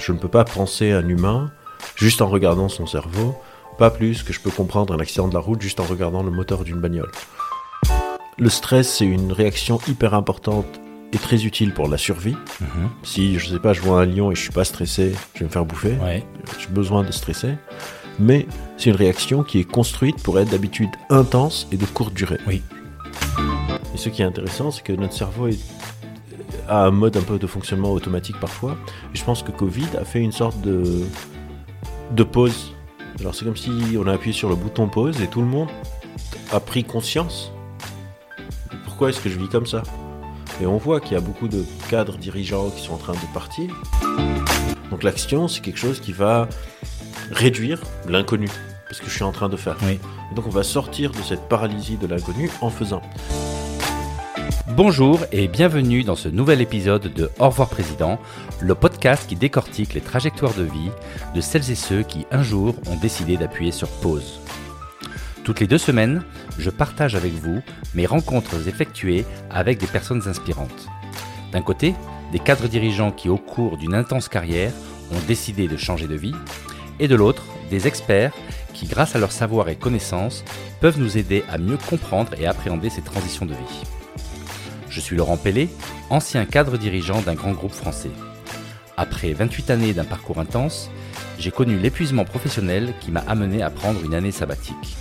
Je ne peux pas penser un humain juste en regardant son cerveau, pas plus que je peux comprendre un accident de la route juste en regardant le moteur d'une bagnole. Le stress, c'est une réaction hyper importante et très utile pour la survie. Mhm. Si, je sais pas, je vois un lion et je suis pas stressé, je vais me faire bouffer. Ouais. J'ai besoin de stresser. Mais c'est une réaction qui est construite pour être d'habitude intense et de courte durée. Oui. Et ce qui est intéressant, c'est que notre cerveau est- a un mode un peu de fonctionnement automatique parfois. Et je pense que Covid a fait une sorte de, de pause. Alors c'est comme si on a appuyé sur le bouton pause et tout le monde a pris conscience. Pourquoi est-ce que je vis comme ça Et on voit qu'il y a beaucoup de cadres dirigeants qui sont en train de partir. Donc l'action, c'est quelque chose qui va réduire l'inconnu. Parce que je suis en train de faire. Oui. Donc on va sortir de cette paralysie de l'inconnu en faisant. Bonjour et bienvenue dans ce nouvel épisode de Au revoir Président, le podcast qui décortique les trajectoires de vie de celles et ceux qui un jour ont décidé d'appuyer sur pause. Toutes les deux semaines, je partage avec vous mes rencontres effectuées avec des personnes inspirantes. D'un côté, des cadres dirigeants qui au cours d'une intense carrière ont décidé de changer de vie, et de l'autre, des experts qui grâce à leur savoir et connaissances peuvent nous aider à mieux comprendre et appréhender ces transitions de vie. Je suis Laurent Pellet, ancien cadre dirigeant d'un grand groupe français. Après 28 années d'un parcours intense, j'ai connu l'épuisement professionnel qui m'a amené à prendre une année sabbatique.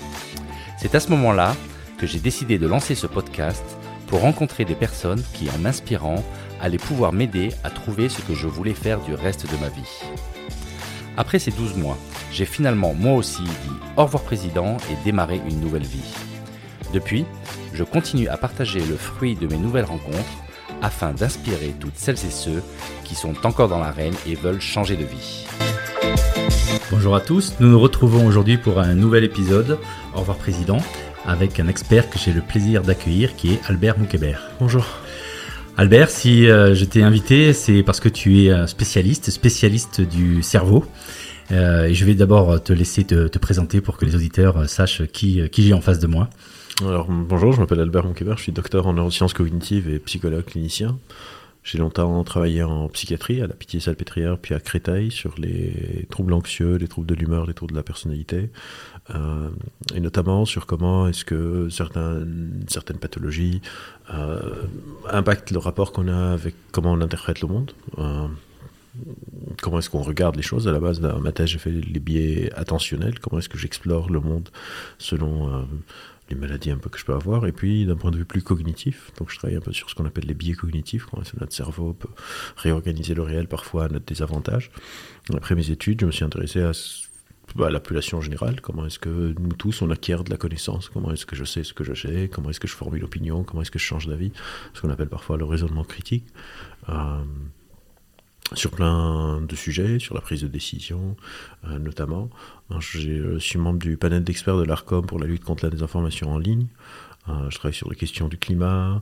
C'est à ce moment-là que j'ai décidé de lancer ce podcast pour rencontrer des personnes qui, en m'inspirant, allaient pouvoir m'aider à trouver ce que je voulais faire du reste de ma vie. Après ces 12 mois, j'ai finalement moi aussi dit au revoir président et démarré une nouvelle vie. Depuis, je continue à partager le fruit de mes nouvelles rencontres afin d'inspirer toutes celles et ceux qui sont encore dans l'arène et veulent changer de vie. Bonjour à tous, nous nous retrouvons aujourd'hui pour un nouvel épisode, Au revoir Président, avec un expert que j'ai le plaisir d'accueillir qui est Albert Moukébert. Bonjour. Albert, si euh, je t'ai invité, c'est parce que tu es un spécialiste, spécialiste du cerveau. Euh, et je vais d'abord te laisser te, te présenter pour que les auditeurs euh, sachent qui, qui j'ai en face de moi. Alors bonjour, je m'appelle Albert Monquebert, je suis docteur en neurosciences cognitives et psychologue clinicien. J'ai longtemps travaillé en psychiatrie à la Pitié-Salpêtrière puis à Créteil sur les troubles anxieux, les troubles de l'humeur, les troubles de la personnalité, euh, et notamment sur comment est-ce que certaines pathologies euh, impactent le rapport qu'on a avec comment on interprète le monde. Euh, comment est-ce qu'on regarde les choses À la base d'un ma thèse, j'ai fait les biais attentionnels. Comment est-ce que j'explore le monde selon les maladies un peu que je peux avoir. Et puis d'un point de vue plus cognitif, donc je travaille un peu sur ce qu'on appelle les biais cognitifs. Que notre cerveau peut réorganiser le réel parfois à notre désavantage. Après mes études, je me suis intéressé à ce- à la population générale, comment est-ce que nous tous on acquiert de la connaissance, comment est-ce que je sais ce que je sais, comment est-ce que je formule l'opinion, comment est-ce que je change d'avis, ce qu'on appelle parfois le raisonnement critique. Euh, sur plein de sujets, sur la prise de décision euh, notamment. Alors, j'ai- Je suis membre du panel d'experts de l'ARCOM pour la lutte contre la désinformation en ligne. Euh, je travaille sur les questions du climat.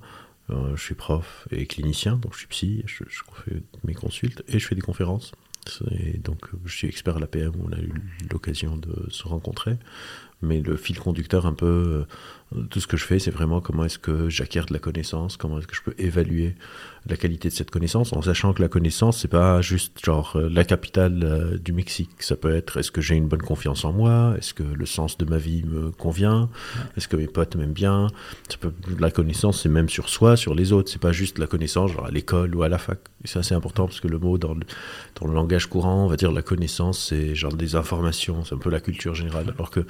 Euh, je suis prof et clinicien, donc je suis psy, je, fais mes consultes et je fais des conférences. Et donc euh, je suis expert à l'APM où on a eu l'occasion de se rencontrer. Mais le fil conducteur un peu euh, tout ce que je fais, c'est vraiment comment est-ce que j'acquiers de la connaissance, comment est-ce que je peux évaluer la qualité de cette connaissance, en sachant que la connaissance, c'est pas juste genre euh, la capitale euh, du Mexique. Ça peut être est-ce que j'ai une bonne confiance en moi, est-ce que le sens de ma vie me convient, est-ce que mes potes m'aiment bien? Ça peut, la connaissance, c'est même sur soi, sur les autres. C'est pas juste la connaissance, genre à l'école ou à la fac. Et ça, c'est important parce que le mot dans le, dans le langage courant, on va dire la connaissance, c'est genre des informations, c'est un peu la culture générale. Alors que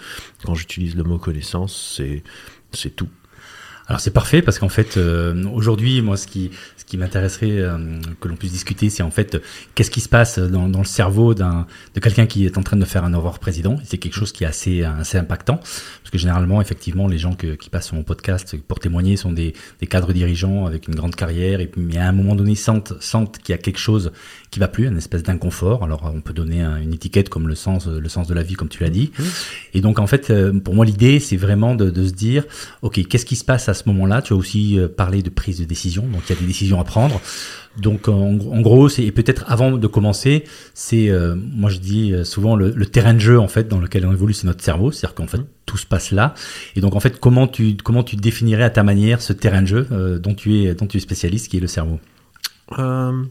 quand j'utilise le mot connaissance, c'est tout. Alors c'est parfait parce qu'en fait euh, aujourd'hui moi ce qui ce qui m'intéresserait euh, que l'on puisse discuter c'est en fait euh, qu'est-ce qui se passe dans, dans le cerveau d'un de quelqu'un qui est en train de faire un au revoir président. C'est quelque chose qui est assez assez impactant parce que généralement effectivement les gens que, qui passent sur mon podcast pour témoigner sont des, des cadres dirigeants avec une grande carrière et puis mais à un moment donné sentent sentent qu'il y a quelque chose qui va plus une espèce d'inconfort. Alors on peut donner un- une étiquette comme le sens le sens de la vie comme tu l'as dit. Et donc en fait euh, pour moi l'idée c'est vraiment de, de se dire ok qu'est-ce qui se passe à ce moment-là tu as aussi euh, parlé de prise de décision donc il y a des décisions à prendre. Donc en, en gros c'est et peut-être avant de commencer c'est euh, moi je dis euh, souvent le, le terrain de jeu en fait dans lequel on évolue c'est notre cerveau. C'est-à-dire qu'en fait tout se passe là. Et donc en fait comment tu comment tu définirais à ta manière ce terrain de jeu euh, dont tu es dont tu es spécialiste qui est le cerveau? Euh,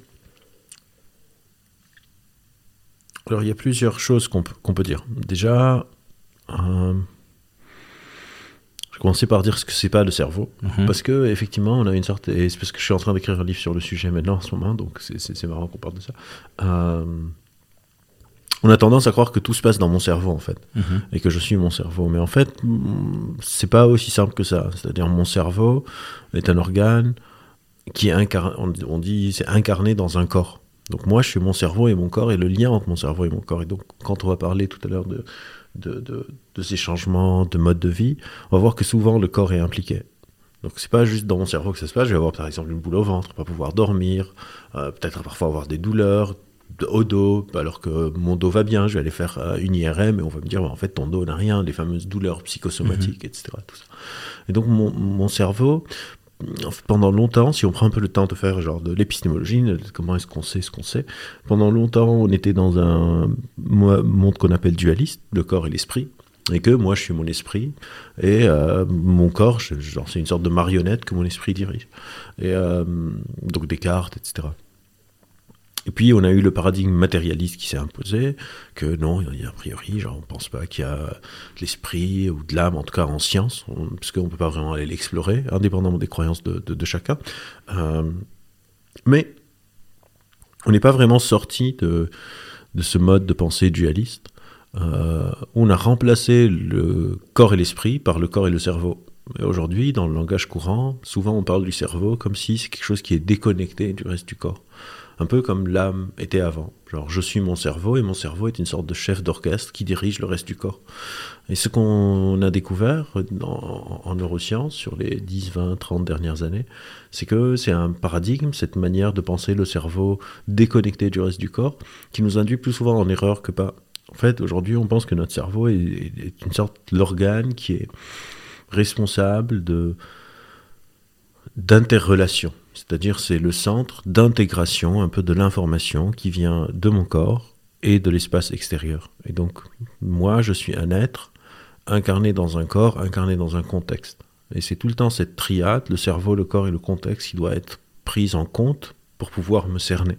Alors, il y a plusieurs choses qu'on peut, dire. Déjà, je commencer par dire ce que c'est pas le cerveau. Mhm. Parce que, effectivement, on a une sorte. Et c'est parce que je suis en train d'écrire un livre sur le sujet maintenant en ce moment, donc c'est- marrant qu'on parle de ça. Euh, on a tendance à croire que tout se passe dans mon cerveau, en fait, Mhm. et que je suis mon cerveau. Mais en fait, mm, c'est pas aussi simple que ça. C'est-à-dire, mon cerveau est un organe qui est incarné. On dit c'est incarné dans un corps. Donc moi, je suis mon cerveau et mon corps, et le lien entre mon cerveau et mon corps. Et donc, quand on va parler tout à l'heure de, de, de- de ces changements de mode de vie, on va voir que souvent le corps est impliqué. Donc c'est pas juste dans mon cerveau que ça se passe. Je vais avoir par exemple une boule au ventre, pas pouvoir dormir, euh, peut-être parfois avoir des douleurs au dos, alors que mon dos va bien. Je vais aller faire euh, une IRM et on va me dire bah, en fait ton dos n'a rien, les fameuses douleurs psychosomatiques, etc. Tout ça. Et donc mon, mon cerveau, pendant longtemps, si on prend un peu le temps de faire genre de l'épistémologie, comment est-ce qu'on sait ce qu'on sait, pendant longtemps on était dans un mo- monde qu'on appelle dualiste, le corps et l'esprit, et que moi je suis mon esprit, et euh, mon corps, c'est une sorte de marionnette que mon esprit dirige. Et euh, donc des cartes, etc. Et puis on a eu le paradigme matérialiste qui s'est imposé, que non, il y a priori, genre on pense pas qu'il y a de l'esprit ou de l'âme, en tout cas en science, on- parce qu'on peut pas vraiment aller l'explorer, indépendamment des croyances de, chacun. Euh, mais on n'est pas vraiment sorti de, de ce mode de pensée dualiste. Euh, on a remplacé le corps et l'esprit par le corps et le cerveau. Aujourd'hui, dans le langage courant, souvent on parle du cerveau comme si c'est quelque chose qui est déconnecté du reste du corps. Un peu comme l'âme était avant. Genre, je suis mon cerveau et mon cerveau est une sorte de chef d'orchestre qui dirige le reste du corps. Et ce qu'on a découvert en, en neurosciences sur les 10, 20, 30 dernières années, c'est que c'est un paradigme, cette manière de penser le cerveau déconnecté du reste du corps, qui nous induit plus souvent en erreur que pas. En fait, aujourd'hui, on pense que notre cerveau est, est une sorte d'organe qui est responsable de d'interrelation. C'est-à-dire c'est le centre d'intégration un peu de l'information qui vient de mon corps et de l'espace extérieur. Et donc moi je suis un être incarné dans un corps, incarné dans un contexte. Et c'est tout le temps cette triade, le cerveau, le corps et le contexte qui doit être prise en compte pour pouvoir me cerner.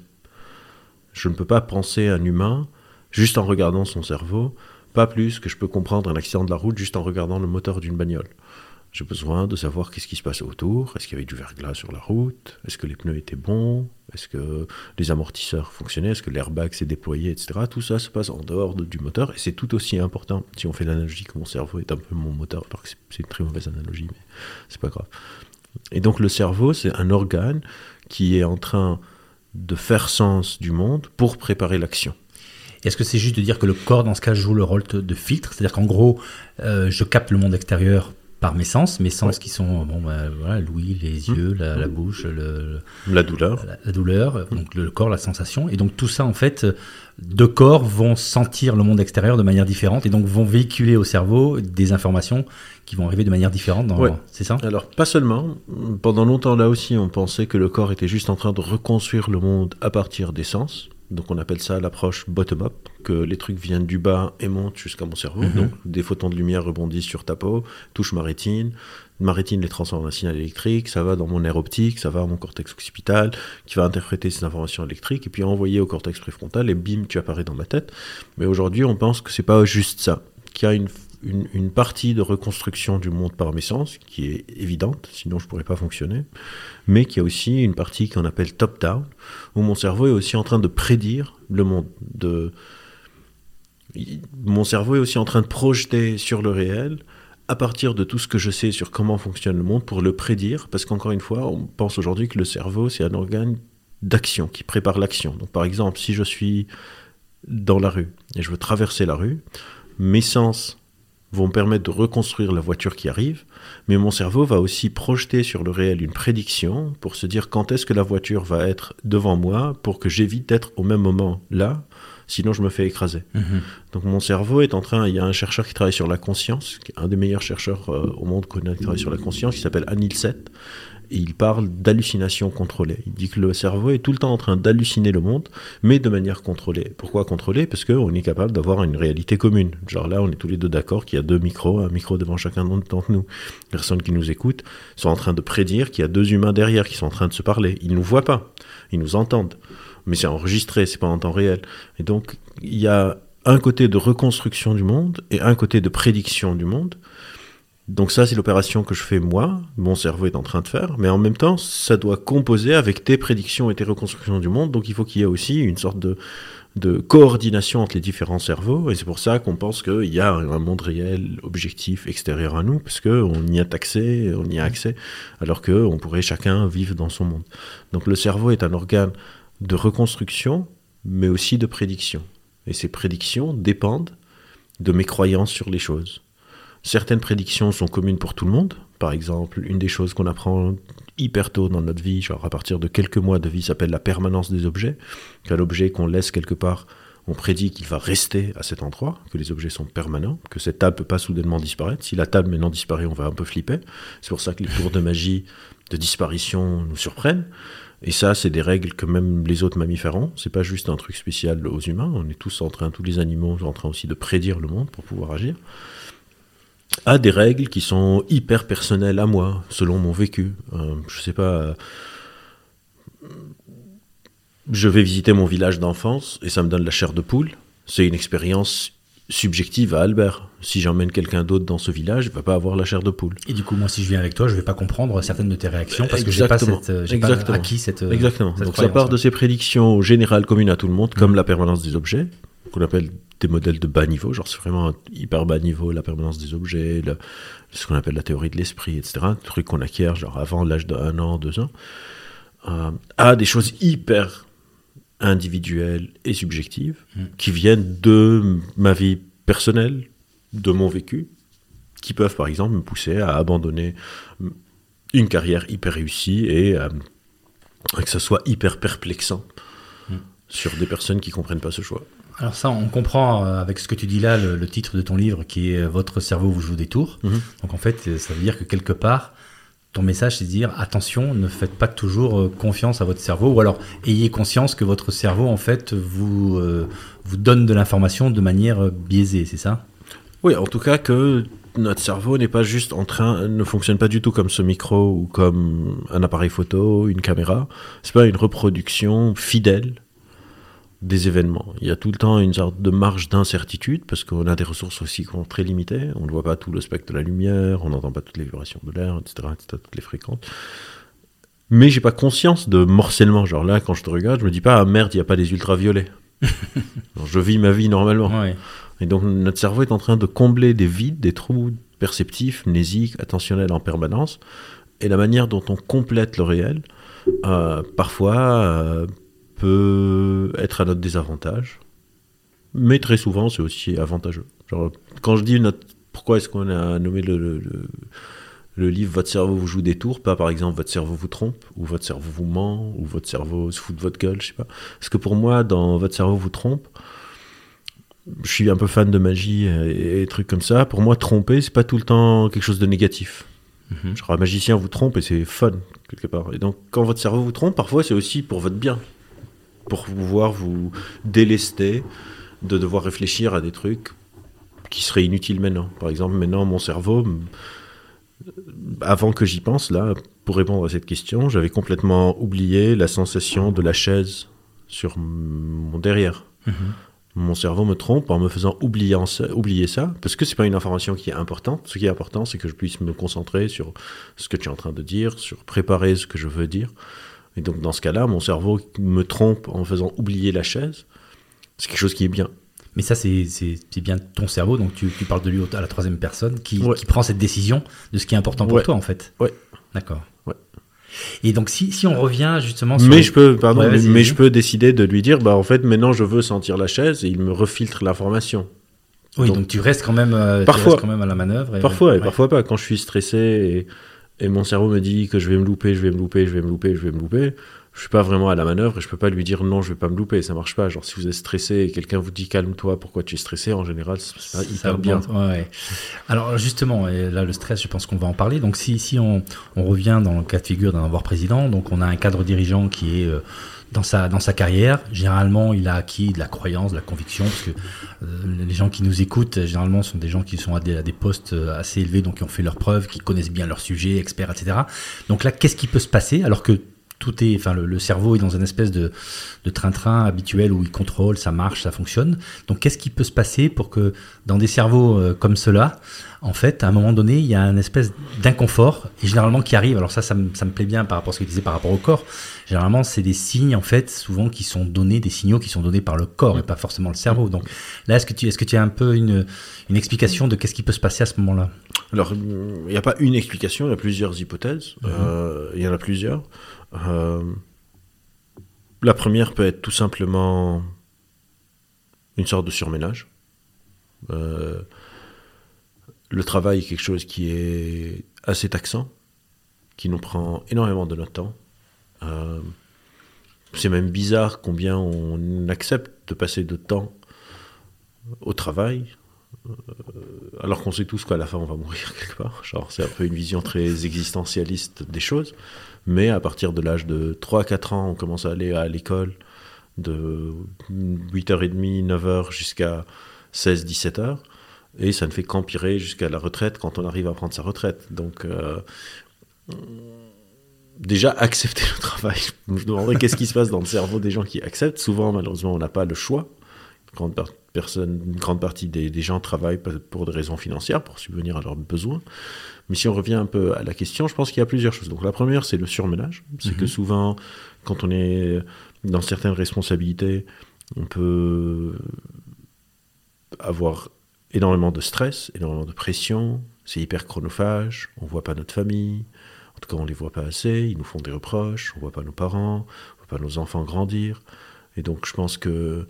Je ne peux pas penser un humain juste en regardant son cerveau, pas plus que je peux comprendre un accident de la route juste en regardant le moteur d'une bagnole. J'ai besoin de savoir qu'est-ce qui se passe autour. Est-ce qu'il y avait du verglas sur la route? Est-ce que les pneus étaient bons? Est-ce que les amortisseurs fonctionnaient? Est-ce que l'airbag s'est déployé, etc. Tout ça se passe en dehors de- du moteur et c'est tout aussi important. Si on fait l'analogie que mon cerveau est un peu mon moteur, alors que c'est- une très mauvaise analogie, mais c'est pas grave. Et donc le cerveau, c'est un organe qui est en train de faire sens du monde pour préparer l'action. Est-ce que c'est juste de dire que le corps, dans ce cas, joue le rôle de filtre? C'est-à-dire qu'en gros, euh, je capte le monde extérieur par mes sens, mes sens Ouais. qui sont bon, bah, voilà, l'ouïe, les yeux, la, la bouche, le, La douleur. la, la douleur, donc le corps, la sensation. Et donc tout ça, en fait, deux corps vont sentir le monde extérieur de manière différente et donc vont véhiculer au cerveau des informations qui vont arriver de manière différente. Dans... Ouais. C'est ça? Alors, pas seulement. Pendant longtemps, là aussi, on pensait que le corps était juste en train de reconstruire le monde à partir des sens. Donc, on appelle ça l'approche bottom-up, que les trucs viennent du bas et montent jusqu'à mon cerveau. Mhm. Donc, des photons de lumière rebondissent sur ta peau, touchent ma rétine. Ma rétine les transforme en un signal électrique, ça va dans mon nerf optique, ça va à mon cortex occipital, qui va interpréter ces informations électriques et puis envoyer au cortex préfrontal et bim, tu apparais dans ma tête. Mais aujourd'hui, on pense que c'est pas juste ça, qu'il y a une une, partie de reconstruction du monde par mes sens qui est évidente, sinon je ne pourrais pas fonctionner, mais qu'il y a aussi une partie qu'on appelle top-down, où mon cerveau est aussi en train de prédire le monde. De... Mon cerveau est aussi en train de projeter sur le réel à partir de tout ce que je sais sur comment fonctionne le monde pour le prédire, parce qu'encore une fois, on pense aujourd'hui que le cerveau, c'est un organe d'action, qui prépare l'action. Donc par exemple, si je suis dans la rue et je veux traverser la rue, mes sens vont me permettre de reconstruire la voiture qui arrive, mais mon cerveau va aussi projeter sur le réel une prédiction pour se dire quand est-ce que la voiture va être devant moi pour que j'évite d'être au même moment là, sinon je me fais écraser. Mhm. Donc mon cerveau est en train, il y a un chercheur qui travaille sur la conscience, un des meilleurs chercheurs euh, au monde qu'on a qui travaille sur la conscience, qui s'appelle Anil Seth, et il parle d'hallucination contrôlée. Il dit que le cerveau est tout le temps en train d'halluciner le monde, mais de manière contrôlée. Pourquoi contrôlée? Parce qu'on est capable d'avoir une réalité commune. Genre là, on est tous les deux d'accord qu'il y a deux micros, un micro devant chacun d'entre nous. Les personnes qui nous écoutent sont en train de prédire qu'il y a deux humains derrière qui sont en train de se parler. Ils ne nous voient pas, ils nous entendent. Mais c'est enregistré, c'est pas en temps réel. Et donc, il y a un côté de reconstruction du monde et un côté de prédiction du monde. Donc ça, c'est l'opération que je fais moi, mon cerveau est en train de faire, mais en même temps, ça doit composer avec tes prédictions et tes reconstructions du monde, donc il faut qu'il y ait aussi une sorte de, de coordination entre les différents cerveaux, et c'est pour ça qu'on pense qu'il y a un monde réel, objectif, extérieur à nous, parce qu'on y a accès, on y a accès, alors qu'on pourrait chacun vivre dans son monde. Donc le cerveau est un organe de reconstruction, mais aussi de prédiction. Et ces prédictions dépendent de mes croyances sur les choses. Certaines prédictions sont communes pour tout le monde. Par exemple, une des choses qu'on apprend hyper tôt dans notre vie, genre à partir de quelques mois de vie, s'appelle la permanence des objets. Qu'un objet qu'on laisse quelque part, on prédit qu'il va rester à cet endroit, que les objets sont permanents, que cette table peut pas soudainement disparaître. Si la table maintenant disparaît, on va un peu flipper. C'est pour ça que les tours de magie de disparition nous surprennent. Et ça, c'est des règles que même les autres mammifères ont. C'est pas juste un truc spécial aux humains. On est tous en train, tous les animaux sont en train aussi de prédire le monde pour pouvoir agir. A des règles qui sont hyper personnelles à moi, selon mon vécu. Euh, je sais pas. euh, je vais visiter mon village d'enfance et ça me donne la chair de poule. C'est une expérience subjective à Albert. Si j'emmène quelqu'un d'autre dans ce village, il va pas avoir la chair de poule. Et du coup, moi, si je viens avec toi, je vais pas comprendre certaines de tes réactions parce que j'ai pas, cette, euh, pas acquis cette. euh, Exactement. cette Donc ça part de ces prédictions générales communes à tout le monde, comme Mhm. la permanence des objets, qu'on appelle des modèles de bas niveau, genre c'est vraiment hyper bas niveau, la permanence des objets, le- ce qu'on appelle la théorie de l'esprit, etc. Un truc qu'on acquiert genre avant l'âge d'un an, deux ans, euh, à des choses hyper individuelles et subjectives Mhm. qui viennent de ma vie personnelle, de mon vécu, qui peuvent par exemple me pousser à abandonner une carrière hyper réussie et euh, que ça soit hyper perplexant Mm. sur des personnes qui comprennent pas ce choix. Alors ça, on comprend euh, avec ce que tu dis là, le, le titre de ton livre qui est euh, Votre cerveau vous joue des tours. Mhm. Donc en fait, ça veut dire que quelque part, ton message, c'est dire attention, ne faites pas toujours euh, confiance à votre cerveau, ou alors ayez conscience que votre cerveau, en fait, vous, euh, vous donne de l'information de manière euh, biaisée, c'est ça? Oui, en tout cas que notre cerveau n'est pas juste en train, ne fonctionne pas du tout comme ce micro ou comme un appareil photo, une caméra. C'est pas une reproduction fidèle des événements. Il y a tout le temps une sorte de marge d'incertitude parce qu'on a des ressources aussi qui sont très limitées. On ne voit pas tout le spectre de la lumière, on n'entend pas toutes les vibrations de l'air, etc., etc., toutes les fréquences. Mais j'ai pas conscience de morcellement. Genre là, quand je te regarde, je me dis pas, ah merde, il n'y a pas des ultraviolets. Je vis ma vie normalement. Ouais. Et donc notre cerveau est en train de combler des vides, des trous perceptifs, mnésiques, attentionnels en permanence. Et la manière dont on complète le réel, euh, parfois, euh, peut être à notre désavantage. Mais très souvent, c'est aussi avantageux. Genre, quand je dis notre... pourquoi est-ce qu'on a nommé le, le- le- le livre Votre cerveau vous joue des tours, pas par exemple Votre cerveau vous trompe, ou Votre cerveau vous ment, ou Votre cerveau se fout de votre gueule, je sais pas. Parce que pour moi, dans Votre cerveau vous trompe, je suis un peu fan de magie et, et trucs comme ça. Pour moi, tromper, c'est pas tout le temps quelque chose de négatif. Mhm. Genre un magicien vous trompe et c'est fun quelque part. Et donc quand votre cerveau vous trompe, parfois c'est aussi pour votre bien, pour pouvoir vous délester de devoir réfléchir à des trucs qui seraient inutiles maintenant. Par exemple, maintenant mon cerveau, avant que j'y pense là, pour répondre à cette question, j'avais complètement oublié la sensation de la chaise sur mon derrière Mhm. mon cerveau me trompe en me faisant oublier, ça, oublier ça, parce que c'est pas une information qui est importante. Ce qui est important, c'est que je puisse me concentrer sur ce que tu es en train de dire, sur préparer ce que je veux dire. Et donc, dans ce cas-là, mon cerveau me trompe en me faisant oublier la chaise. C'est quelque chose qui est bien. Mais ça, c'est bien ton cerveau, donc tu, tu parles de lui à la troisième personne qui, Ouais. qui prend cette décision de ce qui est important pour Ouais. toi, en fait. Ouais. D'accord. Ouais. Et donc, si, si on revient justement sur. Mais je peux, pardon, Ouais, mais, je peux décider de lui dire, bah en fait, maintenant je veux sentir la chaise et il me refiltre l'information. Oui, donc, donc- tu restes quand même, euh, tu Parfois. restes quand même à la manœuvre. et- Parfois, et parfois pas. Quand je suis stressé et, et mon cerveau me dit que je vais me louper, je vais me louper, je vais me louper, je vais me louper, je suis pas vraiment à la manœuvre et je peux pas lui dire non, je vais pas me louper. Ça marche pas. Genre, si vous êtes stressé et quelqu'un vous dit calme-toi, pourquoi tu es stressé, en général, c'est pas hyper bien. Alors justement, et là le stress, je pense qu'on va en parler. Donc si, si on, on revient dans le cas de figure d'un avoir président, donc on a un cadre dirigeant qui est euh, dans sa, dans sa carrière. Généralement, il a acquis de la croyance, de la conviction, parce que euh, les gens qui nous écoutent, généralement, sont des gens qui sont à des, à des postes euh, assez élevés, donc qui ont fait leurs preuves, qui connaissent bien leur sujet, experts, etc. Donc là, qu'est-ce qui peut se passer alors que tout est, enfin, le, cerveau est dans une espèce de, de train-train habituel où il contrôle, ça marche, ça fonctionne. Donc, qu'est-ce qui peut se passer pour que dans des cerveaux euh, comme cela, en fait, à un moment donné, il y a une espèce d'inconfort, et généralement qui arrive, alors ça, ça me, ça me plaît bien par rapport à ce que tu disais par rapport au corps, généralement, c'est des signes, en fait, souvent qui sont donnés, des signaux qui sont donnés par le corps et pas forcément le cerveau. Donc là, est-ce que tu, est-ce que tu as un peu une, une explication de qu'est-ce qui peut se passer à ce moment-là? Alors, il n'y a pas une explication, il y a plusieurs hypothèses, mhm. euh, il y en a plusieurs. Euh, la première peut être tout simplement une sorte de surménage. Euh, le travail est quelque chose qui est assez taxant, qui nous prend énormément de notre temps. Euh, c'est même bizarre combien on accepte de passer de temps au travail, alors qu'on sait tous qu'à la fin on va mourir quelque part. Genre, c'est un peu une vision très existentialiste des choses. Mais à partir de l'âge de 3-4 ans, on commence à aller à l'école de 8h30, 9h jusqu'à 16-17h. Et ça ne fait qu'empirer jusqu'à la retraite quand on arrive à prendre sa retraite. Donc, euh, déjà, accepter le travail. Je me demanderais qu'est-ce qui se passe dans le cerveau des gens qui acceptent. Souvent, malheureusement, on n'a pas le choix. Grande, personne, une grande partie des, des, gens travaillent pour des raisons financières, pour subvenir à leurs besoins. Mais si on revient un peu à la question, je pense qu'il y a plusieurs choses. Donc, la première, c'est le surménage. C'est que mhm. souvent, quand on est dans certaines responsabilités, on peut avoir énormément de stress, énormément de pression, c'est hyper chronophage, on voit pas notre famille, en tout cas on les voit pas assez, ils nous font des reproches, on voit pas nos parents, on voit pas nos enfants grandir. Et donc je pense que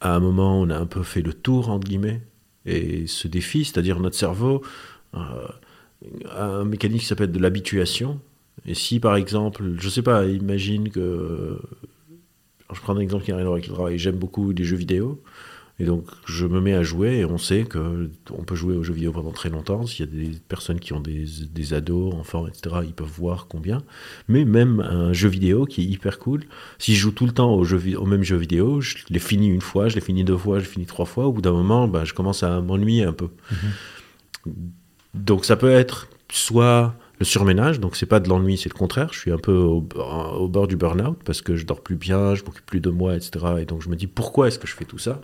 à un moment on a un peu fait le tour entre guillemets et ce défi, c'est-à-dire notre cerveau euh, a un mécanisme qui s'appelle de l'habituation. Et si par exemple, je sais pas, imagine que je prends un exemple qui n'a rien à voir avec le travail, j'aime beaucoup les jeux vidéo. Et donc, je me mets à jouer et on sait qu'on peut jouer aux jeux vidéo pendant très longtemps. S'il y a des personnes qui ont des, des, ados, enfants, etc., ils peuvent voir combien. Mais même un jeu vidéo qui est hyper cool, si je joue tout le temps au, jeu, au même jeu vidéo, je l'ai fini une fois, je l'ai fini deux fois, je l'ai fini trois fois, au bout d'un moment, bah, je commence à m'ennuyer un peu. Mhm. Donc, ça peut être soit le surménage, donc c'est pas de l'ennui, c'est le contraire. Je suis un peu au, au bord du burn-out parce que je dors plus bien, je m'occupe plus de moi, etc. Et donc je me dis pourquoi est-ce que je fais tout ça?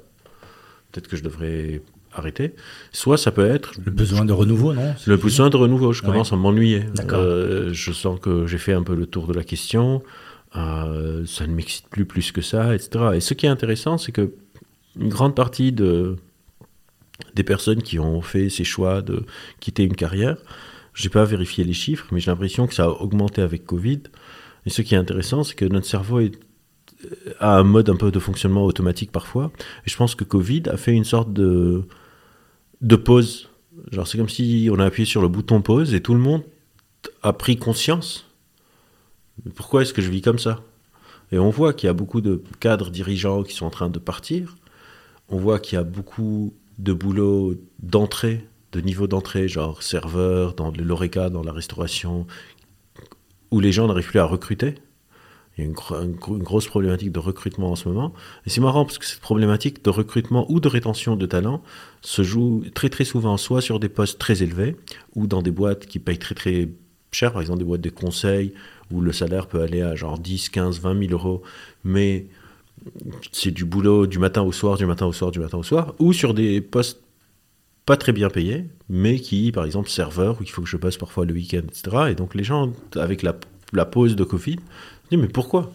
Peut-être que je devrais arrêter. Soit ça peut être... Le besoin de renouveau, non Le besoin de renouveau, je commence à m'ennuyer. Euh, je sens que j'ai fait un peu le tour de la question, euh, ça ne m'excite plus plus que ça, etc. Et ce qui est intéressant, c'est que une grande partie de, des personnes qui ont fait ces choix de quitter une carrière, je n'ai pas vérifié les chiffres, mais j'ai l'impression que ça a augmenté avec Covid. Et ce qui est intéressant, c'est que notre cerveau est a un mode un peu de fonctionnement automatique parfois. Et je pense que Covid a fait une sorte de, de pause. Genre, c'est comme si on a appuyé sur le bouton pause et tout le monde a pris conscience. Pourquoi est-ce que je vis comme ça? Et on voit qu'il y a beaucoup de cadres dirigeants qui sont en train de partir. On voit qu'il y a beaucoup de boulot d'entrée, de niveau d'entrée, genre serveur, dans le l'ORECA, dans la restauration, où les gens n'arrivent plus à recruter. Il y a une, grosse problématique de recrutement en ce moment. Et c'est marrant parce que cette problématique de recrutement ou de rétention de talents se joue très très souvent soit sur des postes très élevés ou dans des boîtes qui payent très très cher, par exemple des boîtes de conseil où le salaire peut aller à genre 10, 15, 20 000 euros, mais c'est du boulot du matin au soir, du matin au soir, du matin au soir, ou sur des postes pas très bien payés, mais qui, par exemple, serveur, où il faut que je passe parfois le week-end, etc. Et donc les gens, avec la pause de Covid, mais pourquoi?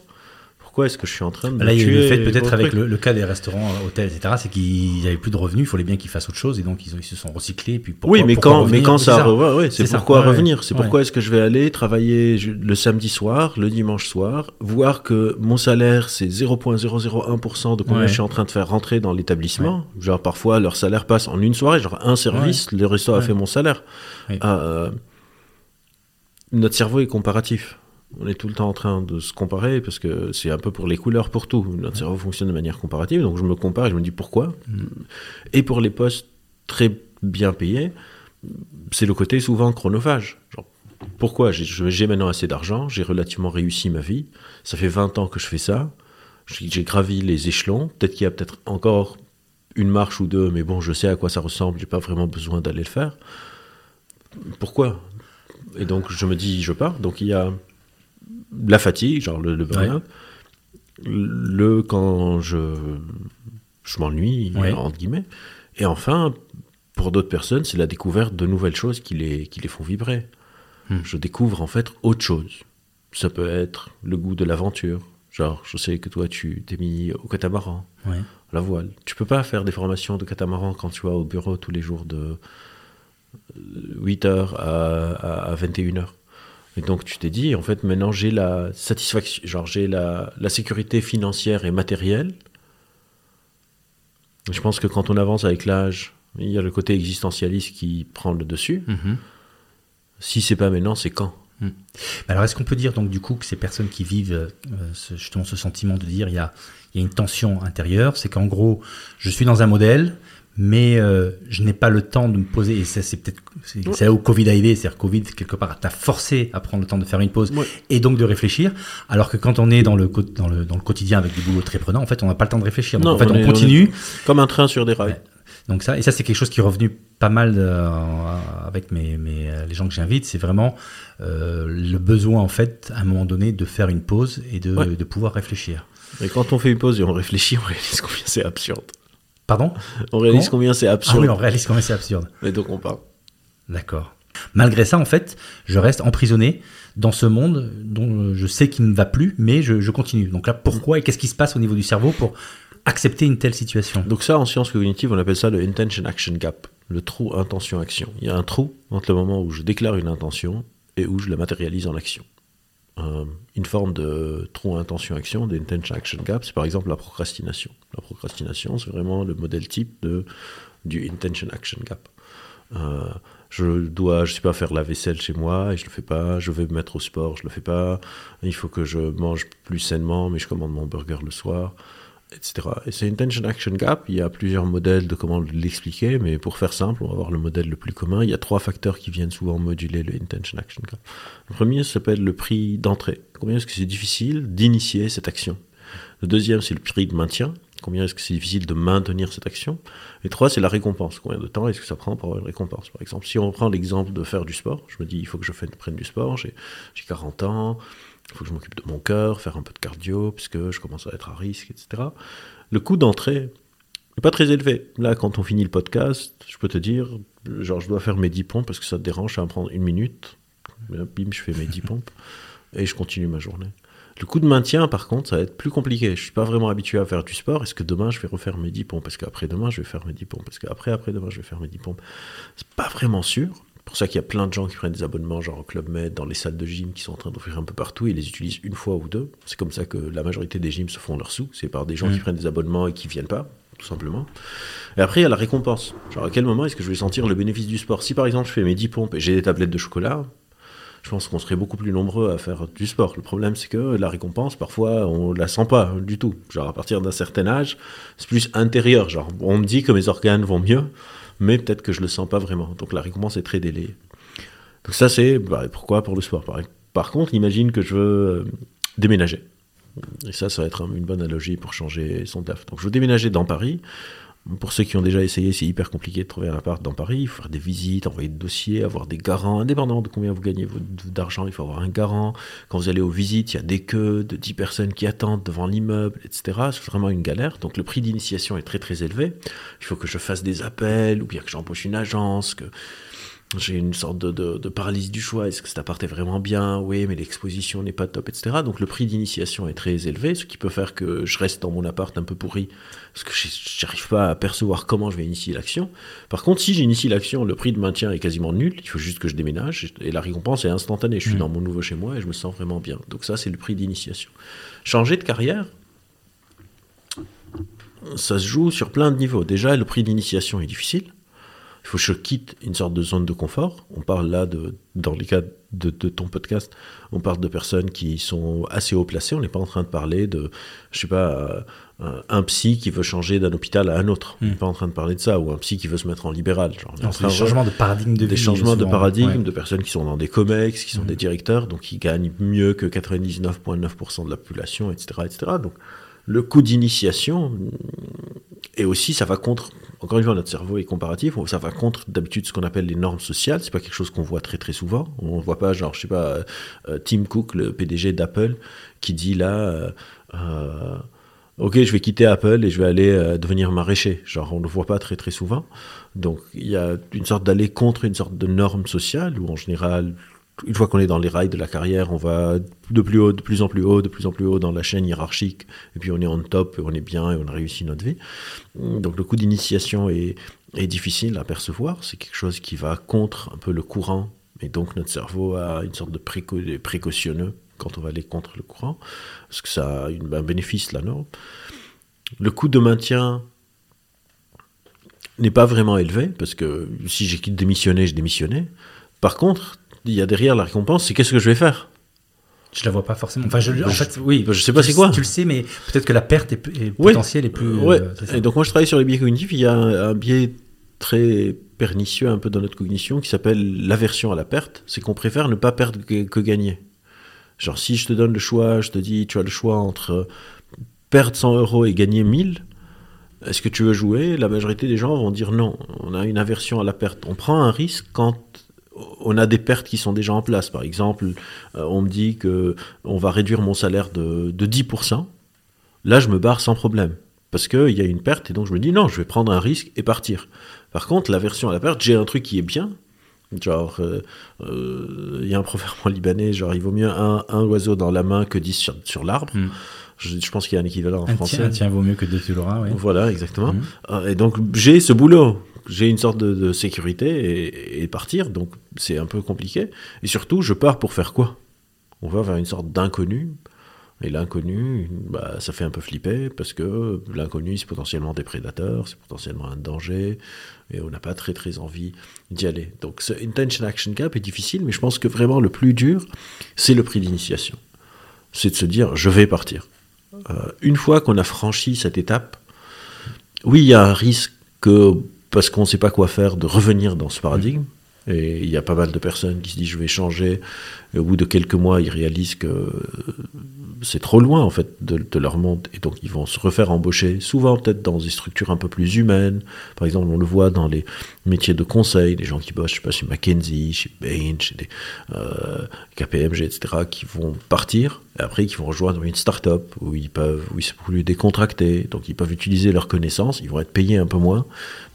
Pourquoi est-ce que je suis en train de Là, il y a le fait peut-être avec le, cas des restaurants, hôtels, etc., c'est qu'ils n'avaient plus de revenus, il fallait bien qu'ils fassent autre chose, et donc ils, se sont recyclés. Puis oui, mais quand, mais quand ça, c'est pourquoi revenir? C'est pourquoi est-ce que je vais aller travailler le samedi soir, le dimanche soir, voir que mon salaire c'est 0,001% de combien je suis en train de faire rentrer dans l'établissement? Genre parfois leur salaire passe en une soirée, genre un service, le restaurant a fait mon salaire. Euh, notre cerveau est comparatif on est tout le temps en train de se comparer parce que c'est un peu pour les couleurs pour tout. Notre cerveau fonctionne de manière comparative, donc je me compare et je me dis pourquoi. Mm. Et pour les postes très bien payés, c'est le côté souvent chronophage. Genre, pourquoi J'ai maintenant assez d'argent, j'ai relativement réussi ma vie, ça fait 20 ans que je fais ça, j'ai gravi les échelons, peut-être qu'il y a peut-être encore une marche ou deux, mais bon, je sais à quoi ça ressemble, j'ai pas vraiment besoin d'aller le faire. Pourquoi? Et donc je me dis, je pars. Donc il y a la fatigue, genre le, le burn-out. Le quand je, je m'ennuie, Ouais. entre guillemets. Et enfin, pour d'autres personnes, c'est la découverte de nouvelles choses qui les, qui les font vibrer. Hmm. Je découvre en fait autre chose. Ça peut être le goût de l'aventure. Genre, je sais que toi, tu t'es mis au catamaran, Ouais. à la voile. Tu peux pas faire des formations de catamaran quand tu vas au bureau tous les jours de 8h à, à, 21h. Et donc, tu t'es dit, en fait, maintenant, j'ai la satisfaction, genre, j'ai la, la sécurité financière et matérielle. Je pense que quand on avance avec l'âge, il y a le côté existentialiste qui prend le dessus. Mhm. Si c'est pas maintenant, c'est quand Mais Alors, est-ce qu'on peut dire donc du coup que ces personnes qui vivent euh, ce, justement ce sentiment de dire il y a, il y a une tension intérieure, c'est qu'en gros, je suis dans un modèle, mais euh, je n'ai pas le temps de me poser, et ça c'est peut-être c'est là où Covid a aidé, c'est-à-dire Covid quelque part t'a forcé à prendre le temps de faire une pause Ouais. et donc de réfléchir, alors que quand on est dans le, dans le, dans le quotidien avec du boulot très prenant, en fait on n'a pas le temps de réfléchir, donc Non, en fait on on, est- continue, Comme un train sur des rails. Ouais. Donc ça, et ça c'est quelque chose qui est revenu pas mal euh, avec mes, mes, euh, les gens que j'invite, c'est vraiment euh, le besoin en fait à un moment donné de faire une pause et de, Ouais. de pouvoir réfléchir. Et quand on fait une pause et on réfléchit, on réalise combien c'est absurde. Pardon On réalise Comment combien c'est Ah absurde. oui, on réalise comment c'est absurde. Et donc on parle. D'accord. Malgré ça, en fait, je reste emprisonné dans ce monde dont je sais qu'il ne va plus, mais je, je continue. Donc là, pourquoi et qu'est-ce qui se passe au niveau du cerveau pour accepter une telle situation? Donc ça, en sciences cognitives, on appelle ça le intention action gap, le trou intention action. Il y a un trou entre le moment où je déclare une intention et où je la matérialise en action. Une forme de trou intention action, d'intention action gap, c'est par exemple la procrastination. La procrastination, c'est vraiment le modèle type de, du intention action gap. Euh, je dois, je sais pas, faire la vaisselle chez moi et je le fais pas. Je vais me mettre au sport, je le fais pas. Il faut que je mange plus sainement, mais je commande mon burger le soir, etc. Et c'est intention action gap. Il y a plusieurs modèles de comment l'expliquer, mais pour faire simple, on va voir le modèle le plus commun. Il y a trois facteurs qui viennent souvent moduler le intention action gap. Le premier s'appelle le prix d'entrée. Combien est-ce que c'est difficile d'initier cette action? Le deuxième, c'est le prix de maintien. Combien est-ce que c'est difficile de maintenir cette action? Et trois, c'est la récompense. Combien de temps est-ce que ça prend pour avoir une récompense? Par exemple, si on prend l'exemple de faire du sport, je me dis, il faut que je prenne du sport, j'ai 40 ans, il faut que je m'occupe de mon cœur, faire un peu de cardio, puisque je commence à être à risque, etc. Le coût d'entrée n'est pas très élevé. Là, quand on finit le podcast, je peux te dire, genre, je dois faire mes 10 pompes parce que ça te dérange, ça va me prendre une minute. Bim, je fais mes 10 pompes et je continue ma journée. Le coup de maintien, par contre, ça va être plus compliqué. Je suis pas vraiment habitué à faire du sport. Est-ce que demain, je vais refaire mes 10 pompes? Est-ce qu'après-demain, je vais faire mes 10 pompes? Est-ce qu'après, après-demain, je vais faire mes 10 pompes? C'est pas vraiment sûr. C'est pour ça qu'il y a plein de gens qui prennent des abonnements, genre au Club Med, dans les salles de gym, qui sont en train d'offrir un peu partout. Ils les utilisent une fois ou deux. C'est comme ça que la majorité des gyms se font leurs sous. C'est par des gens qui prennent des abonnements et qui viennent pas, tout simplement. Et après, il y a la récompense. Genre, à quel moment est-ce que je vais sentir le bénéfice du sport? Si par exemple, je fais mes 10 pompes et j'ai des tablettes de chocolat, je pense qu'on serait beaucoup plus nombreux à faire du sport. Le problème, c'est que la récompense, parfois, on la sent pas du tout. Genre, à partir d'un certain âge, c'est plus intérieur. Genre, on me dit que mes organes vont mieux, mais peut-être que je le sens pas vraiment. Donc, la récompense est très délayée. Donc, ça, c'est bah, pourquoi? Pour le sport. Par, par contre, imagine que je veux euh, déménager. Et ça, ça va être un- une bonne analogie pour changer son taf. Donc, je veux déménager dans Paris. Pour ceux qui ont déjà essayé, c'est hyper compliqué de trouver un appart dans Paris. Il faut faire des visites, envoyer des dossiers, avoir des garants, indépendamment de combien vous gagnez d'argent. Il faut avoir un garant. Quand vous allez aux visites, il y a des queues de 10 personnes qui attendent devant l'immeuble, etc. C'est vraiment une galère. Donc le prix d'initiation est très très élevé. Il faut que je fasse des appels, ou bien que j'embauche une agence, que j'ai une sorte de, de- de paralysie du choix. Est-ce que cet appart est vraiment bien? Oui, mais l'exposition n'est pas top, etc. Donc le prix d'initiation est très élevé, ce qui peut faire que je reste dans mon appart un peu pourri, parce que je n'arrive pas à percevoir comment je vais initier l'action. Par contre, si j'initie l'action, le prix de maintien est quasiment nul. Il faut juste que je déménage, et la récompense est instantanée. Je suis Mm. dans mon nouveau chez moi et je me sens vraiment bien. Donc ça, c'est le prix d'initiation. Changer de carrière, ça se joue sur plein de niveaux. Déjà, le prix d'initiation est difficile. Il faut que je quitte une sorte de zone de confort. On parle là, de, dans les cas de, de ton podcast, on parle de personnes qui sont assez haut placées. On n'est pas en train de parler de, je sais pas, euh, un, un psy qui veut changer d'un hôpital à un autre. On n'est Mm. pas en train de parler de ça. Ou un psy qui veut se mettre en libéral. Genre, Non, des de- changements de paradigme de vie. des changements de paradigme, Ouais. de personnes qui sont dans des COMEX, qui sont Mhm. des directeurs, donc qui gagnent mieux que 99,9% de la population, etc., etc. Donc le coût d'initiation, et aussi ça va contre encore une fois, notre cerveau est comparatif. Ça va contre d'habitude ce qu'on appelle les normes sociales. C'est pas quelque chose qu'on voit très très souvent. On ne voit pas, genre, je sais pas, euh, Tim Cook, le PDG d'Apple, qui dit là, euh, euh, ok, je vais quitter Apple et je vais aller devenir maraîcher. Genre, on ne le voit pas très très souvent. Donc, il y a une sorte d'aller contre une sorte de norme sociale où en général une fois qu'on est dans les rails de la carrière, on va de plus haut, de plus en plus haut, de plus en plus haut dans la chaîne hiérarchique, et puis on est en top, on est bien, et on a réussi notre vie. Donc le coup d'initiation est, difficile à percevoir, c'est quelque chose qui va contre un peu le courant, et donc notre cerveau a une sorte de précautionneux quand on va aller contre le courant, parce que ça a un bénéfice, la norme. Le coût de maintien n'est pas vraiment élevé, parce que si j'ai démissionné, je démissionnais. Par contre, il y a derrière la récompense, c'est qu'est-ce que je vais faire? Je la vois pas forcément. Enfin, je, en fait, oui. Je sais pas c'est quoi. Tu le sais, mais peut-être que la perte est, est potentielle est plus. Ouais. Euh, et donc moi, je travaille sur les biais cognitifs. Il y a un, biais très pernicieux un peu dans notre cognition qui s'appelle l'aversion à la perte. C'est qu'on préfère ne pas perdre que, gagner. Genre, si je te donne le choix, je te dis, tu as le choix entre perdre 100 euros et gagner 1000. Est-ce que tu veux jouer? La majorité des gens vont dire non. On a une aversion à la perte. On prend un risque quand on a des pertes qui sont déjà en place. Par exemple, euh, on me dit que on va réduire mon salaire de, 10%. Là, je me barre sans problème. Parce qu'il y a une perte, et donc je me dis non, je vais prendre un risque et partir. Par contre, la version à la perte, j'ai un truc qui est bien. Genre, euh, euh, il y a un proverbe en libanais, genre, il vaut mieux un, oiseau dans la main que dix sur, l'arbre. Hmm. Je, pense qu'il y a un équivalent en français. un tien vaut mieux que deux tu l'auras, oui. Voilà, exactement. Hmm. Et donc, j'ai ce boulot j'ai une sorte de, sécurité et, partir, donc c'est un peu compliqué. Et surtout, je pars pour faire quoi? On va vers une sorte d'inconnu. Et l'inconnu, bah, ça fait un peu flipper parce que l'inconnu, c'est potentiellement des prédateurs, c'est potentiellement un danger, et on n'a pas très très envie d'y aller. Donc ce intention action gap est difficile, mais je pense que vraiment le plus dur, c'est le prix d'initiation. C'est de se dire, je vais partir. Euh, une fois qu'on a franchi cette étape, oui, il y a un risque que parce qu'on ne sait pas quoi faire, de revenir dans ce paradigme. Et il y a pas mal de personnes qui se disent je vais changer. Et au bout de quelques mois, ils réalisent que c'est trop loin en fait de, leur monde. Et donc ils vont se refaire embaucher, souvent peut-être dans des structures un peu plus humaines. Par exemple, on le voit dans les métiers de conseil, les gens qui bossent, je sais pas, chez McKinsey, chez Bain, chez des, euh, KPMG, etc., qui vont partir et après qui vont rejoindre une start-up où ils peuvent, où ils sont plus décontractés, donc ils peuvent utiliser leurs connaissances, ils vont être payés un peu moins,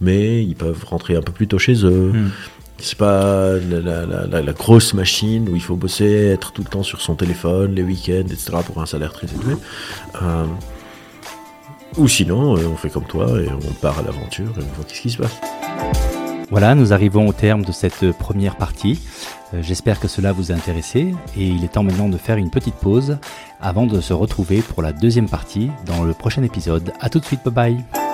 mais ils peuvent rentrer un peu plus tôt chez eux. Hmm. C'est pas la, grosse machine où il faut bosser, être tout le temps sur son téléphone, les week-ends, etc. pour un salaire très élevé. Euh, ou sinon, euh, on fait comme toi et on part à l'aventure et on voit qu'est-ce qui se passe. Voilà, nous arrivons au terme de cette première partie. Euh, j'espère que cela vous a intéressé et il est temps maintenant de faire une petite pause avant de se retrouver pour la deuxième partie dans le prochain épisode. A tout de suite, bye bye